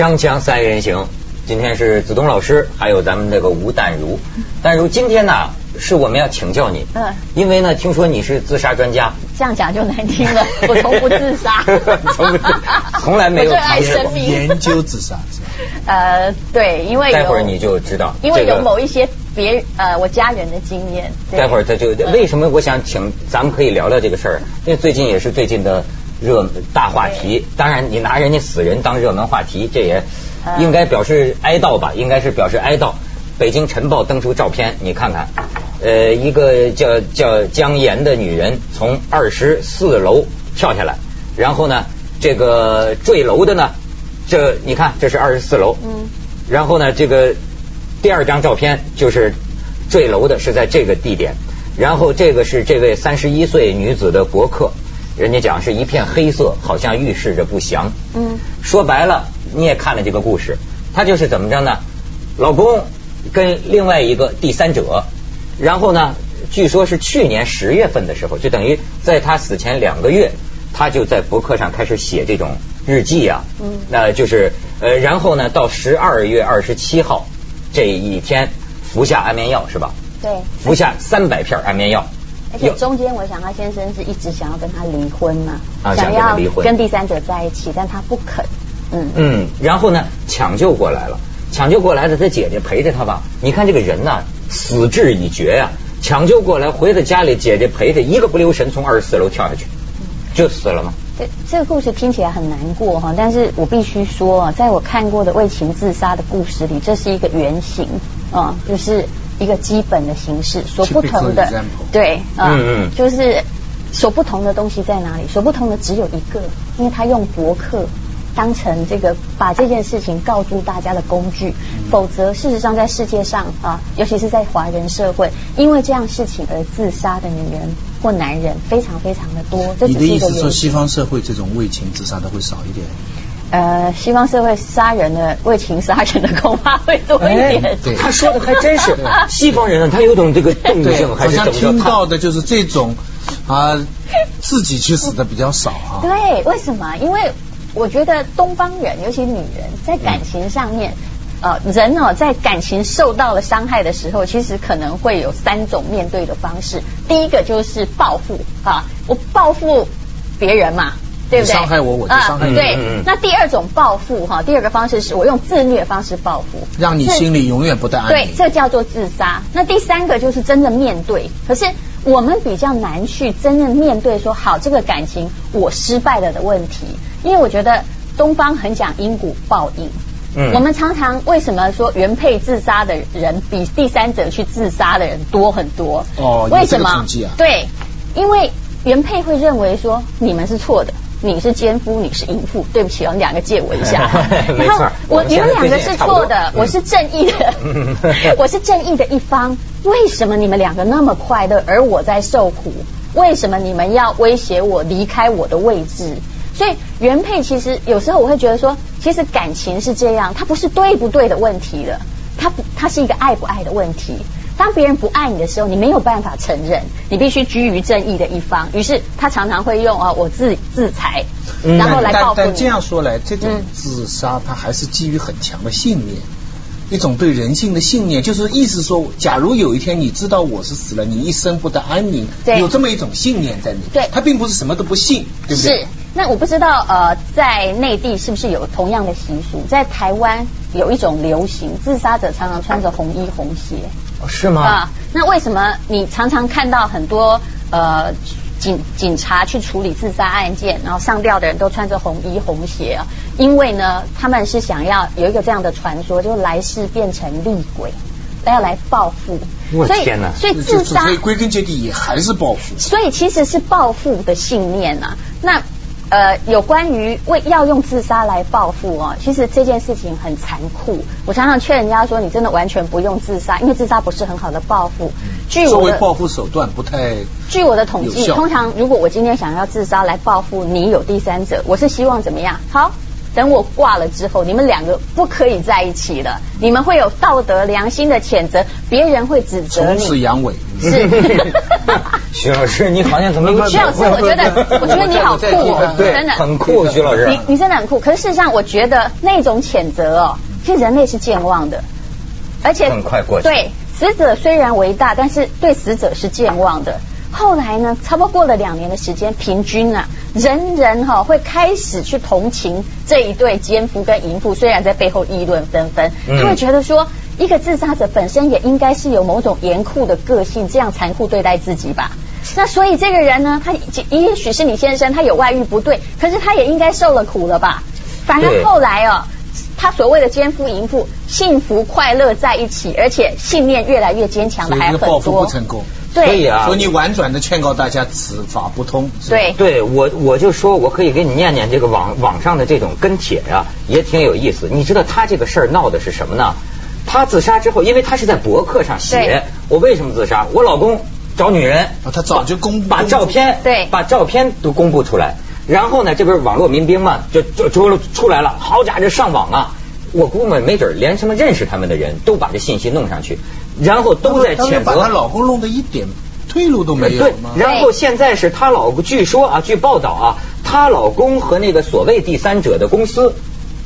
锵锵三人行，今天是子东老师，还有咱们这个吴淡如。淡如，今天呢是我们要请教你，嗯因为呢听说你是自杀专家，这样讲就难听了，我从不自杀，从不自从来没有爱尝试过生命。研究自杀？呃，对，因为待会儿你就知道，因为有某一些别呃我家人的经验。待会儿他就嗯为什么我想请咱们可以聊聊这个事儿，因为最近也是最近的热大话题。当然，你拿人家死人当热门话题，这也呃应该表示哀悼吧？应该是表示哀悼。北京晨报登出照片，你看看，呃，一个叫叫姜岩的女人从二十四楼跳下来，然后呢，这个坠楼的呢，这你看这是二十四楼，嗯，然后呢，这个第二张照片就是坠楼的是在这个地点，然后这个是这位三十一岁女子的博客，人家讲是一片黑色，好像预示着不祥。嗯，说白了，你也看了这个故事，他就是怎么着呢？老公跟另外一个第三者，然后呢，据说是去年十月份的时候，就等于在他死前两个月，他就在博客上开始写这种日记啊。嗯那就是呃，然后呢，到十二月二十七号这一天服下安眠药是吧？对。服下三百片安眠药。而且中间，我想他先生是一直想要跟他离婚嘛，啊想想要跟他离婚跟第三者在一起，但他不肯。嗯嗯，然后呢，抢救过来了，抢救过来的他姐姐陪着他吧。你看这个人呐、死志已决呀、抢救过来回到家里，姐姐陪着，一个不留神从二十四楼跳下去，就死了吗？这这个故事听起来很难过哈，但是我必须说啊，在我看过的为情自杀的故事里，这是一个原型啊，就是一个基本的形式，所不同的 example 对啊，嗯嗯就是所不同的东西在哪里？所不同的只有一个，因为他用博客。当成这个把这件事情告诉大家的工具，嗯否则事实上在世界上啊，尤其是在华人社会，因为这样事情而自杀的女人或男人非常非常的多。这你的只是一个原因意思说西方社会这种为情自杀的会少一点？呃，西方社会杀人的为情杀人的恐怕会多一点。哎对他说的还真是西方人呢，他有种这个动静还好像是怎么着？他听到的就是这种啊，自己去死的比较少啊。对，为什么？因为我觉得东方人，尤其女人，在感情上面。呃，人哦，在感情受到了伤害的时候，其实可能会有三种面对的方式。第一个就是报复啊，我报复别人嘛，对不对？你伤害我我就伤害你啊对那第二种报复哈，第二个方式是我用自虐方式报复，让你心里永远不得安对，这叫做自杀。那第三个就是真的面对，可是我们比较难去真正面对说，好，这个感情我失败了的问题，因为我觉得东方很讲因果报应。嗯我们常常为什么说原配自杀的人比第三者去自杀的人多很多？哦为什么？对，因为原配会认为说你们是错的。你是奸夫，你是淫妇，对不起哦，你两个借我一下。然后我我你们两个是错的，嗯我是正义的嗯，我是正义的一方。为什么你们两个那么快乐，而我在受苦？为什么你们要威胁我离开我的位置？所以原配其实有时候我会觉得说，其实感情是这样，它不是对不对的问题了，它不，它是一个爱不爱的问题。当别人不爱你的时候，你没有办法承认，你必须居于正义的一方。于是他常常会用啊，我自自裁，嗯然后来报复你。但但这样说来，这种嗯自杀他还是基于很强的信念，一种对人性的信念，就是意思说，假如有一天你知道我是死了，你一生不得安宁，对有这么一种信念在里面。对他并不是什么都不信，对不对？是，那我不知道呃，在内地是不是有同样的习俗？在台湾有一种流行，自杀者常常穿着红衣红鞋哦是吗？啊。那为什么你常常看到很多呃警警察去处理自杀案件，然后上吊的人都穿着红衣红鞋啊？因为呢，他们是想要有一个这样的传说，就是来世变成厉鬼，要来报复。所以我天哪所以自杀所以归根结底也还是报复。所以其实是报复的信念啊。那呃，有关于为要用自杀来报复哦，其实这件事情很残酷。我常常劝人家说，你真的完全不用自杀，因为自杀不是很好的报复。据作我的为报复手段不太据我的统计，通常如果我今天想要自杀来报复你有第三者，我是希望怎么样？好，等我挂了之后，你们两个不可以在一起了，你们会有道德良心的谴责，别人会指责从此你。阳痿。是，徐老师，你好像怎么徐老师，我觉得，我觉得你好酷 哦，对真的，很酷，徐老师。你你真的很酷。可是事实上，我觉得那种谴责哦，其实人类是健忘的，而且很快过去对，死者虽然为大，但是对死者是健忘的。后来呢，差不多过了两年的时间，平均啊，人人哈、会开始去同情这一对奸夫跟淫妇，虽然在背后议论纷纷，嗯他会觉得说，一个自杀者本身也应该是有某种严酷的个性，这样残酷对待自己吧。那所以这个人呢，他也许是你先生，他有外遇不对，可是他也应该受了苦了吧？反对而后来哦，他所谓的奸夫淫妇幸福快乐在一起，而且信念越来越坚强的还很多不。成功。所以，啊，所以你婉转的劝告大家此法不通。是吧对对我，我就说我可以给你念念这个网网上的这种跟帖呀、也挺有意思。你知道他这个事儿闹的是什么呢？他自杀之后，因为他是在博客上写，我为什么自杀？我老公找女人，啊他早就公布把照片，对把照片都公布出来。然后呢，这不是网络民兵嘛，就就出出来了，好家伙，这上网啊！我估摸没准连什么认识他们的人都把这信息弄上去，然后都在谴责把她。老公弄得一点退路都没有对？，然后现在是她老公，据说啊，据报道啊，她老公和那个所谓第三者的公司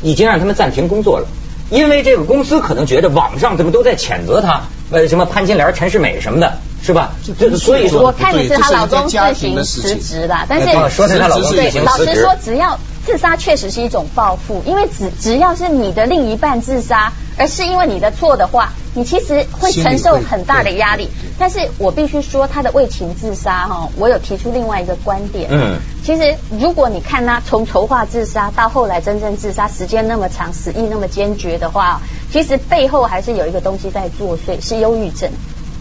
已经让他们暂停工作了，因为这个公司可能觉得网上怎么都在谴责她，呃，什么潘金莲、陈世美什么的，是吧？这所以我说，看的是她老公这是一个家自行庭的事情辞职的，但是哦说是她老公对自行辞职老实说，只要自杀确实是一种报复，因为只只要是你的另一半自杀，而是因为你的错的话，你其实会承受很大的压力。但是我必须说，他的为情自杀哈，我有提出另外一个观点。嗯，其实如果你看他从筹划自杀到后来真正自杀，时间那么长，死意那么坚决的话，其实背后还是有一个东西在作祟，是忧郁症。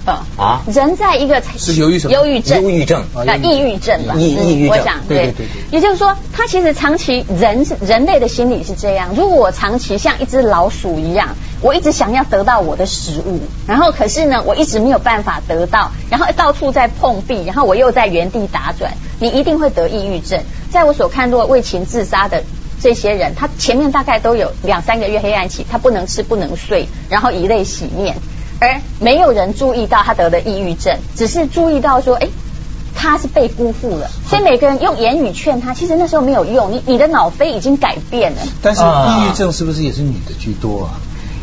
呃啊？人在一个是忧郁什么忧郁症，忧郁症。啊，抑郁症吧，嗯抑抑郁症。我想对对。对对也就是说，他其实长期人是人类的心理是这样，如果我长期像一只老鼠一样，我一直想要得到我的食物，然后可是呢，我一直没有办法得到，然后到处在碰壁，然后我又在原地打转，你一定会得抑郁症。在我所看过为情自杀的。这些人，他前面大概都有两三个月黑暗期，他不能吃不能睡，然后以泪洗面，而没有人注意到他得了抑郁症，只是注意到说，哎，他是被辜负了，所以每个人用言语劝他，其实那时候没有用，你你的脑飞已经改变了。但是啊抑郁症是不是也是女的居多啊？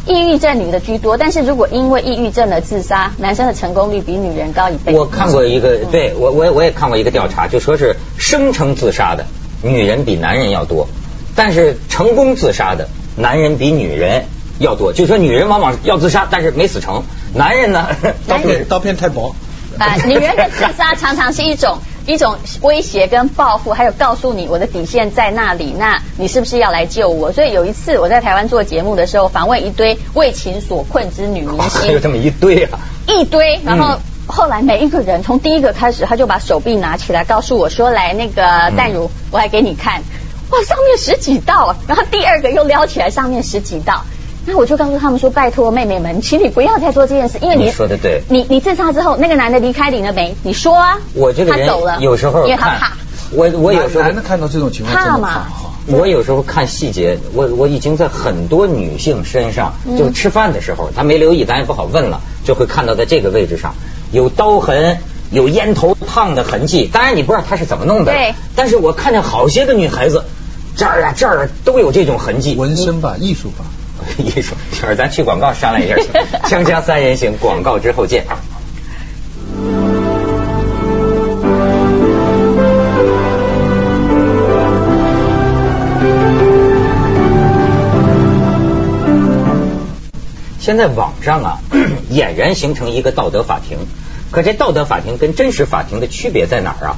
抑郁症女的居多，但是如果因为抑郁症而自杀，男生的成功率比女人高一倍。我看过一个，对我我也我也看过一个调查，就说是声称自杀的女人比男人要多，但是成功自杀的男人比女人要多。就说女人往往要自杀，但是没死成，男人呢，刀片刀片太薄。啊、女人的自杀常常是一种一种威胁跟报复，还有告诉你我的底线在那里，那你是不是要来救我？所以有一次我在台湾做节目的时候，访问一堆为情所困之女明星有星，这 么一堆啊。一堆，然后。嗯后来每一个人从第一个开始，他就把手臂拿起来，告诉我说：“来，那个淡如，我来给你看，哇，上面十几道。”然后第二个又撩起来，上面十几道。那我就告诉他们说：“拜托妹妹们，请你不要再做这件事，因为你你说的对你你自杀之后，那个男的离开你了没？你说啊，我这个人他走了，有时候看因为他怕，，我我有时候男的看到这种情况真的怕嘛怕哈。我有时候看细节，我我已经在很多女性身上，嗯就吃饭的时候，她没留意，咱也不好问了，就会看到在这个位置上有刀痕，有烟头烫的痕迹。当然你不知道她是怎么弄的，对。但是我看见好些个女孩子这儿啊这儿啊都有这种痕迹。纹身吧，艺术吧。艺术，一会儿咱去广告商量一下去。锵锵三人行，广告之后见。现在网上啊，俨然形成一个道德法庭。可这道德法庭跟真实法庭的区别在哪儿啊？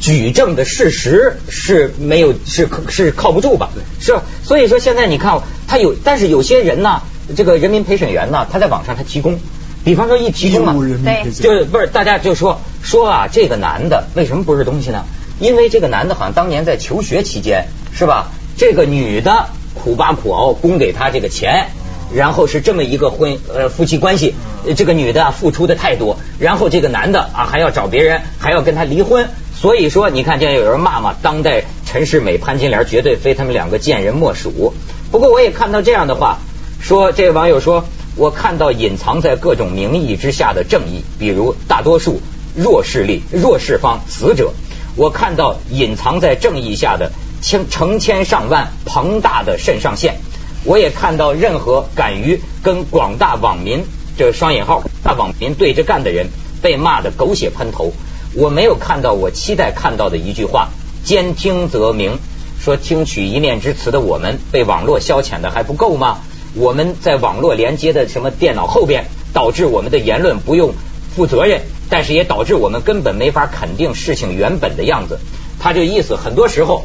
举证的事实是没有是是靠不住吧？是吧？所以说现在你看，他有，但是有些人呢，这个人民陪审员呢，他在网上他提供，比方说一提供啊，对就是不是大家就说说啊，这个男的为什么不是东西呢？因为这个男的好像当年在求学期间是吧？这个女的苦巴苦熬供给他这个钱。然后是这么一个婚呃夫妻关系，呃这个女的啊付出的太多，然后这个男的啊还要找别人，还要跟他离婚，所以说你看，现在有人骂骂当代陈世美、潘金莲绝对非他们两个贱人莫属。不过我也看到这样的话，说这位网友说，我看到隐藏在各种名义之下的正义，比如大多数弱势力、弱势方死者，我看到隐藏在正义下的千成千上万庞大的肾上腺，我也看到任何敢于跟广大网民这双引号大网民对着干的人被骂得狗血喷头。我没有看到我期待看到的一句话：兼听则明。说听取一面之词的我们被网络消遣的还不够吗？我们在网络连接的什么电脑后边，导致我们的言论不用负责任，但是也导致我们根本没法肯定事情原本的样子。他这意思，很多时候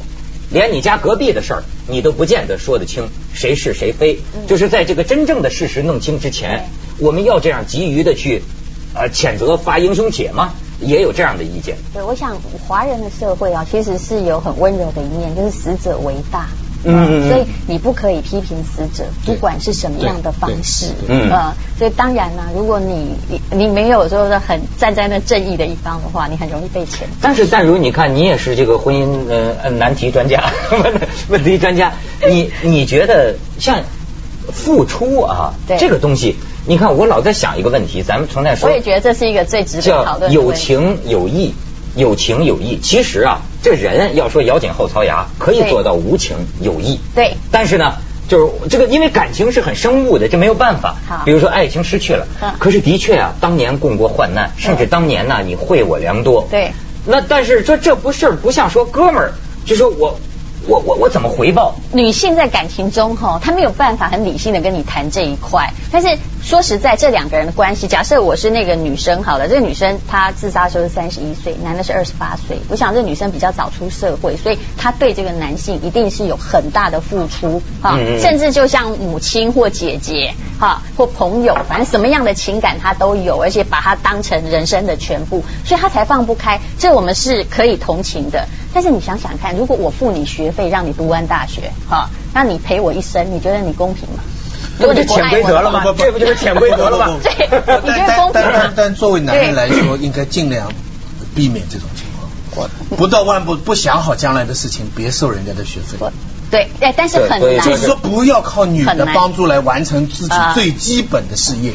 连你家隔壁的事儿，你都不见得说得清谁是谁非。就是在这个真正的事实弄清之前，我们要这样急于的去呃谴责发英雄帖吗？也有这样的意见。对，我想华人的社会啊，其实是有很温柔的一面，就是死者为大。嗯，所以你不可以批评死者，不管是什么样的方式。嗯，所以当然呢，如果你你没有说是很站在那正义的一方的话，你很容易被谴。但是，但如你看，你也是这个婚姻呃难题专家，问题专家，你你觉得像付出啊这个东西？你看，我老在想一个问题，咱们从那说，我也觉得这是一个最值得讨论的有情有义，有情有义。其实啊，这人要说咬紧后槽牙，可以做到无情有义。对。但是呢，就是这个，因为感情是很生物的，这没有办法。好。比如说爱情失去了，可是的确啊，当年共过患难，甚至当年呢，你惠我良多。对。那但是说这不是不像说哥们儿，就说我。我我我怎么回报？女性在感情中哈，她没有办法很理性的跟你谈这一块。但是说实在，这两个人的关系，假设我是那个女生好了，这个女生她自杀的时候是三十一岁，男的是二十八岁。我想这女生比较早出社会，所以她对这个男性一定是有很大的付出啊，甚至就像母亲或姐姐哈或朋友，反正什么样的情感她都有，而且把她当成人生的全部，所以她才放不开。这我们是可以同情的。但是你想想看，如果我付你学费让你读完大学，哈，那你陪我一生，你觉得你公平吗？这不就潜规则了吗？这不就是潜规则了吗？对，你觉得公平吗？但作为男人来说，应该尽量避免这种情况，不到万不不想好将来的事情，别收人家的学费。对，哎，但是很难，就是说不要靠女的帮助来完成自己最基本的事业，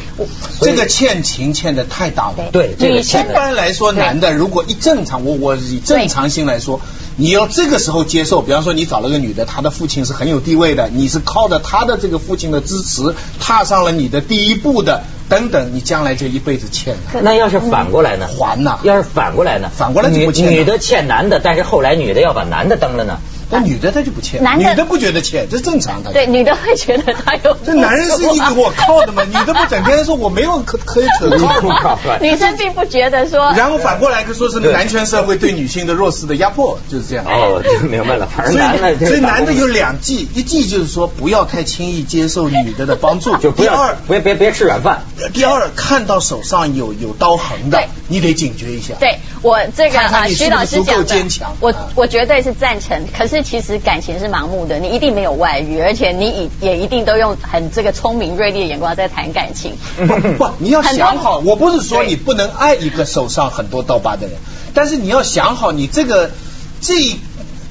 这个欠情欠的太大了。对，一般来说，男的如果一正常，我我以正常心来说，你要这个时候接受，比方说你找了个女的，她的父亲是很有地位的，你是靠着她的这个父亲的支持踏上了你的第一步的，等等，你将来这一辈子欠的。那要是反过来呢？还呐？要是反过来呢？反过来女女的欠男的，但是后来女的要把男的蹬了呢？那女的她就不欠，女的不觉得欠，这正常的。对，女的会觉得她有。这男人 是一个我靠的嘛，女的不整天说我没有可可以可靠。女生并不觉得说。然后反过来就说是男权社会对女性的弱势的压迫，就是这样。哦，明白了。所以所以男的有两忌，一忌就是说不要太轻易接受女的的帮助，就第二别别别吃软饭。第二看到手上有有刀痕的，你得警觉一下。对我这个啊，徐老师讲的，我我绝对是赞成。可是其实感情。是盲目的，你一定没有外遇，而且你以也一定都用很这个聪明锐利的眼光在谈感情。不，你要想好，我不是说你不能爱一个手上很多刀疤的人，但是你要想好，你这个这。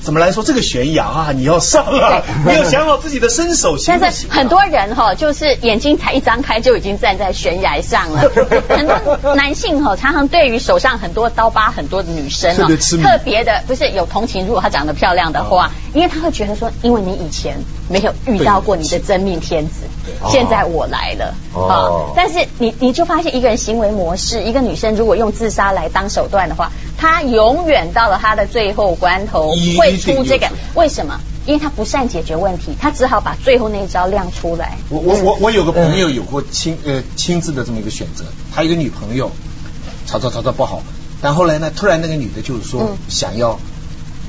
怎么来说这个悬崖啊？你要上啊！你要想好自己的身手。但是很多人哈，就是眼睛才一张开就已经站在悬崖上了。很多男性哈，常常对于手上很多刀疤很多的女生哦，特别的不是有同情。如果她长得漂亮的话，因为他会觉得说，因为你以前没有遇到过你的真命天子，现在我来了啊！但是你你就发现一个人行为模式，一个女生如果用自杀来当手段的话，她永远到了她的最后关头会。出这个为什么？因为他不善解决问题，他只好把最后那一招亮出来。我我我我有个朋友有过亲呃亲自的这么一个选择，他一个女朋友吵吵吵吵不好，但后来呢，突然那个女的就是说想要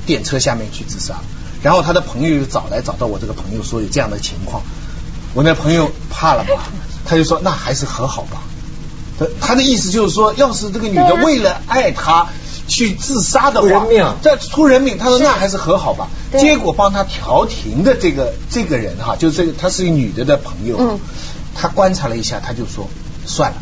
电车下面去自杀，然后他的朋友又找来找到我这个朋友说有这样的情况，我那朋友怕了嘛，他就说那还是和好吧。他他的意思就是说，要是这个女的为了爱他。去自杀的话，这出人命。他说那还是和好吧。结果帮他调停的这个这个人哈，就这个，她是一个女的的朋友。嗯。他观察了一下，他就说算了。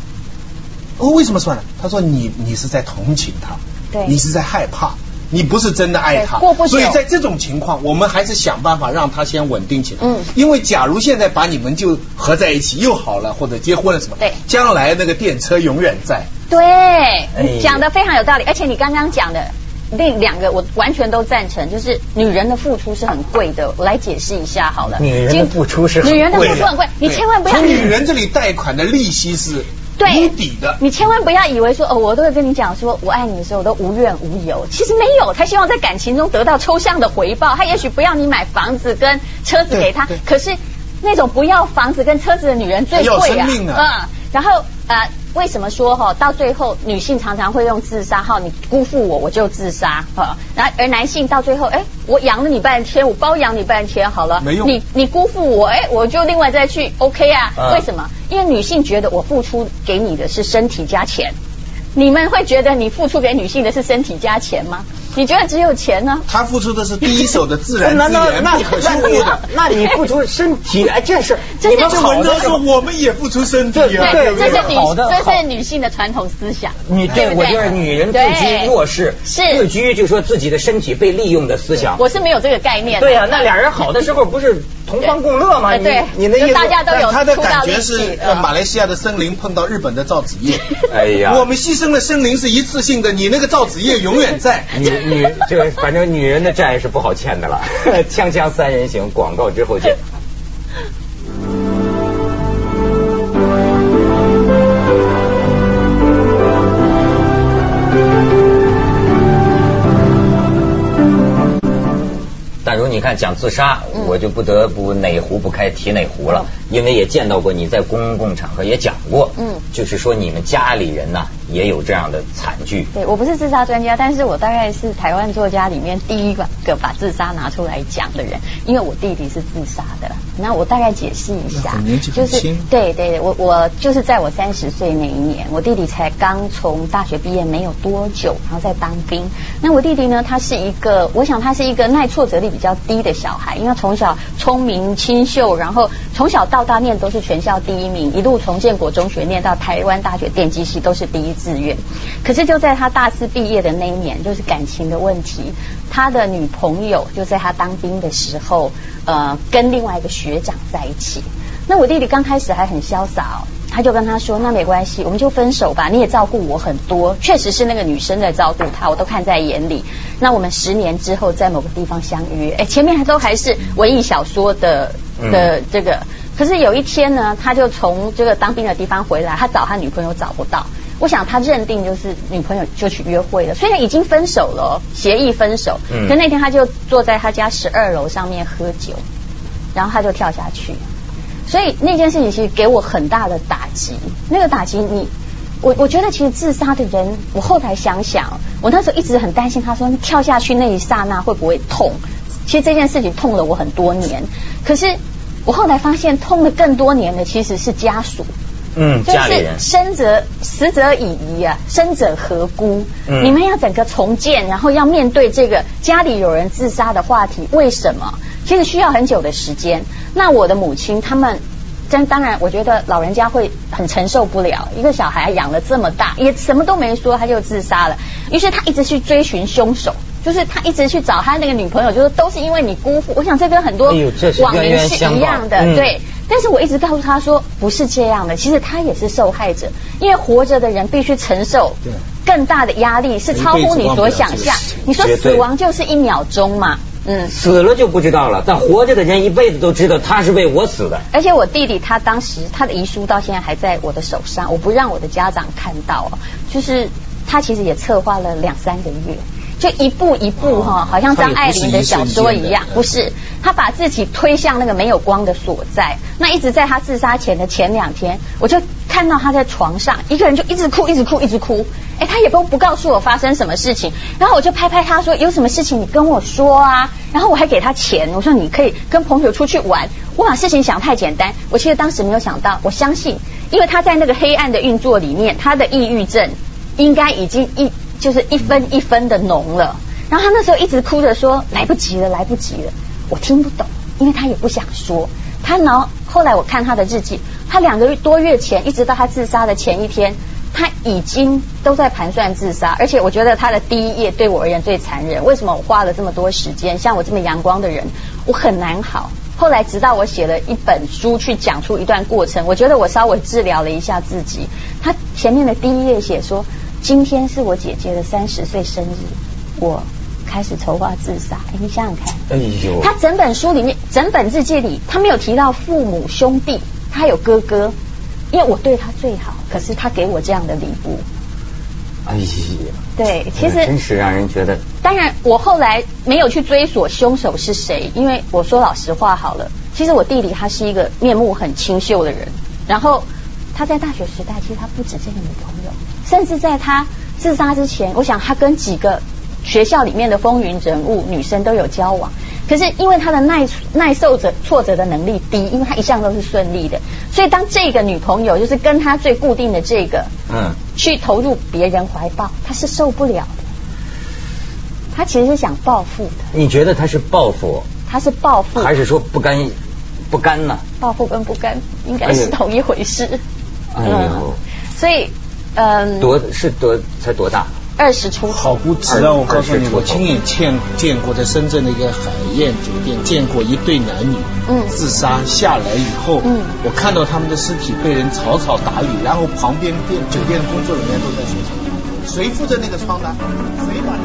哦，为什么算了？他说你你是在同情他，对，你是在害怕。你不是真的爱他。过不，久所以在这种情况，我们还是想办法让他先稳定起来。嗯。因为假如现在把你们就合在一起又好了，或者结婚了什么，对。将来那个电车永远在。对，哎讲的非常有道理，而且你刚刚讲的那两个我完全都赞成，就是女人的付出是很贵的。我来解释一下好了，女人的付出是很女人的付出很贵，你千万不要从女人这里贷款的利息是对无底的。你千万不要以为说哦，我都会跟你讲说我爱你的时候我都无怨无尤，其实没有，他希望在感情中得到抽象的回报，他也许不要你买房子跟车子给他对对，可是那种不要房子跟车子的女人最贵啊，要生命啊。嗯，然后呃。为什么说哈，到最后女性常常会用自杀哈，你辜负我我就自杀哈，然后而男性到最后哎，我养了你半天，我包养你半天好了，没用你你辜负我哎，我就另外再去 OK 啊？啊为什么？因为女性觉得我付出给你的是身体加钱，你们会觉得你付出给女性的是身体加钱吗？你觉得只有钱呢？他付出的是第一手的自然资那那源，那可是你修复的。那你付出身体，哎，这是这是你们这文章说我们也付出身体啊，对对？这是女好的这是女性的传统思想。你对我觉得女人自居弱势，是自居就说自己的身体被利用的思想。我是没有这个概念的。对呀、那俩人好的时候不是同欢共乐嘛？你你那意思就大家都有他的感觉是马来西亚的森林碰到日本的造纸业。哎呀我们牺牲的森林是一次性的，你那个造纸业永远在。女女这个反正女人的债是不好欠的了。锵锵三人行，广告之后见。但如你看讲自杀，嗯。我就不得不哪壶不开提哪壶了，因为也见到过你在公共场合也讲过，嗯。就是说你们家里人呐也有这样的惨剧，对我不是自杀专家，但是我大概是台湾作家里面第一个把自杀拿出来讲的人，因为我弟弟是自杀的。那我大概解释一下年纪，就是对对对，我我就是在我三十岁那一年，我弟弟才刚从大学毕业没有多久，然后在当兵。那我弟弟呢，他是一个，我想他是一个耐挫折力比较低的小孩，因为从小聪明清秀，然后从小到大念都是全校第一名，一路从建国中学念到台湾大学电机系都是第一志愿。可是就在他大四毕业的那一年，就是感情的问题，他的女朋友就在他当兵的时候，呃，跟另外一个学长在一起。那我弟弟刚开始还很潇洒哦，他就跟他说：“那没关系，我们就分手吧。你也照顾我很多，确实是那个女生在照顾他，我都看在眼里。那我们十年之后在某个地方相约。哎，前面还都还是文艺小说的的这个，可是有一天呢，他就从这个当兵的地方回来，他找他女朋友找不到。我想他认定就是女朋友就去约会了，虽然已经分手了哦，协议分手，嗯可那天他就坐在他家十二楼上面喝酒，然后他就跳下去。所以那件事情其实给我很大的打击。那个打击你，我我觉得其实自杀的人，我后来想想，我那时候一直很担心，他说跳下去那一刹那会不会痛？其实这件事情痛了我很多年，可是我后来发现，痛了更多年的其实是家属。嗯，就是家里人。生者死者已矣啊，生者何辜？嗯你们要整个重建，然后要面对这个家里有人自杀的话题，为什么？其实需要很久的时间。那我的母亲他们。真当然，我觉得老人家会很承受不了，一个小孩养了这么大，也什么都没说，他就自杀了。于是他一直去追寻凶手，就是他一直去找他那个女朋友，就是都是因为你辜负。我想这跟很多网民是一样的，嗯对。但是我一直告诉他说不是这样的，其实他也是受害者，因为活着的人必须承受更大的压力，是超乎你所想象。你说死亡就是一秒钟嘛，嗯。死了就不知道了，但活着的人一辈子都知道他是为我死的。而且我弟弟他当时他的遗书到现在还在我的手上，我不让我的家长看到哦，就是他其实也策划了两三个月。就一步一步哈、哦好像张爱玲的小说一样，不是他把自己推向那个没有光的所在。那一直在他自杀前的前两天，我就看到他在床上一个人就一直哭，一直哭，一直哭。哎，他也不不告诉我发生什么事情，然后我就拍拍他说有什么事情你跟我说啊。然后我还给他钱，我说你可以跟朋友出去玩。我把事情想太简单，我其实当时没有想到，我相信，因为他在那个黑暗的运作里面，他的抑郁症应该已经一就是一分一分的浓了。然后他那时候一直哭着说来不及了，来不及了。我听不懂，因为他也不想说。他然后后来我看他的日记，他两个月多月前，一直到他自杀的前一天，他已经都在盘算自杀，而且我觉得他的第一页对我而言最残忍。为什么我花了这么多时间？像我这么阳光的人，我很难好。后来直到我写了一本书去讲出一段过程，我觉得我稍微治疗了一下自己。他前面的第一页写说，今天是我姐姐的三十岁生日，我开始筹划自杀。哎，你想想看，哎呦，他整本书里面，整本日记里，他没有提到父母兄弟，他有哥哥。因为我对他最好，可是他给我这样的礼物。哎呀，对，其实真是让人觉得。当然，我后来没有去追索凶手是谁，因为我说老实话好了，其实我弟弟他是一个面目很清秀的人，然后他在大学时代其实他不止这个女朋友，甚至在他自杀之前，我想他跟几个学校里面的风云人物女生都有交往。可是因为他的耐耐受着挫折的能力低，因为他一向都是顺利的，所以当这个女朋友就是跟他最固定的这个，嗯，去投入别人怀抱，他是受不了的。他其实是想报复的。你觉得他是报复？他是报复，还是说不甘不甘呢？报复跟不甘应该是同一回事。哎呦，所以嗯，多是多才多大？二十出好不值啊！我告诉你，我亲眼见见过，在深圳的一个海燕酒店见过一对男女，嗯，自杀下来以后，嗯，我看到他们的尸体被人草草打理，然后旁边店酒店的工作人员都在说：“谁负责那个窗呢？谁把？”